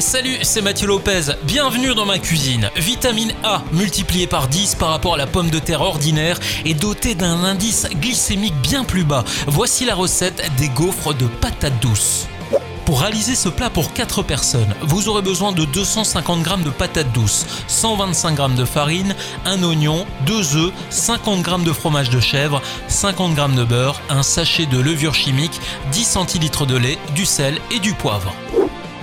Salut, c'est Mathieu Lopez. Bienvenue dans ma cuisine. Vitamine A multipliée par 10 par rapport à la pomme de terre ordinaire et dotée d'un indice glycémique bien plus bas. Voici la recette des gaufres de patates douces. Pour réaliser ce plat pour 4 personnes, vous aurez besoin de 250 g de patates douces, 125 g de farine, un oignon, 2 œufs, 50 g de fromage de chèvre, 50 g de beurre, un sachet de levure chimique, 10 centilitres de lait, du sel et du poivre.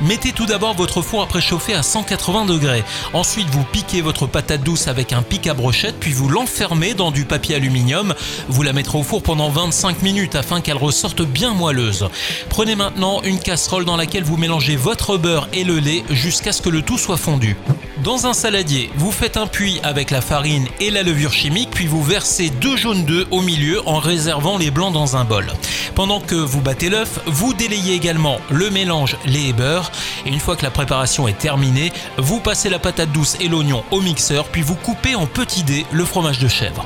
Mettez tout d'abord votre four à préchauffer à 180 degrés. Ensuite, vous piquez votre patate douce avec un pic à brochette, puis vous l'enfermez dans du papier aluminium. Vous la mettrez au four pendant 25 minutes afin qu'elle ressorte bien moelleuse. Prenez maintenant une casserole dans laquelle vous mélangez votre beurre et le lait jusqu'à ce que le tout soit fondu. Dans un saladier, vous faites un puits avec la farine et la levure chimique, puis vous versez deux jaunes d'œufs au milieu en réservant les blancs dans un bol. Pendant que vous battez l'œuf, vous délayez également le mélange lait et beurre. Et une fois que la préparation est terminée, vous passez la patate douce et l'oignon au mixeur, puis vous coupez en petits dés le fromage de chèvre.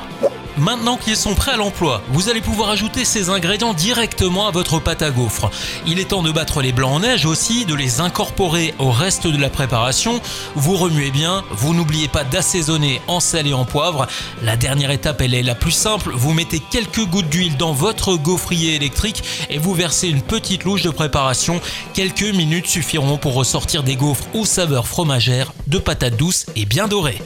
Maintenant qu'ils sont prêts à l'emploi, vous allez pouvoir ajouter ces ingrédients directement à votre pâte à gaufres. Il est temps de battre les blancs en neige aussi, de les incorporer au reste de la préparation. Vous remuez bien, vous n'oubliez pas d'assaisonner en sel et en poivre. La dernière étape, elle est la plus simple. Vous mettez quelques gouttes d'huile dans votre gaufrier électrique et vous versez une petite louche de préparation. Quelques minutes suffiront pour ressortir des gaufres aux saveurs fromagères, de patates douces et bien dorées.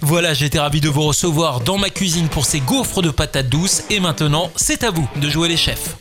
Voilà, j'étais ravi de vous recevoir dans ma cuisine pour ces gaufres de patates douces et maintenant, c'est à vous de jouer les chefs.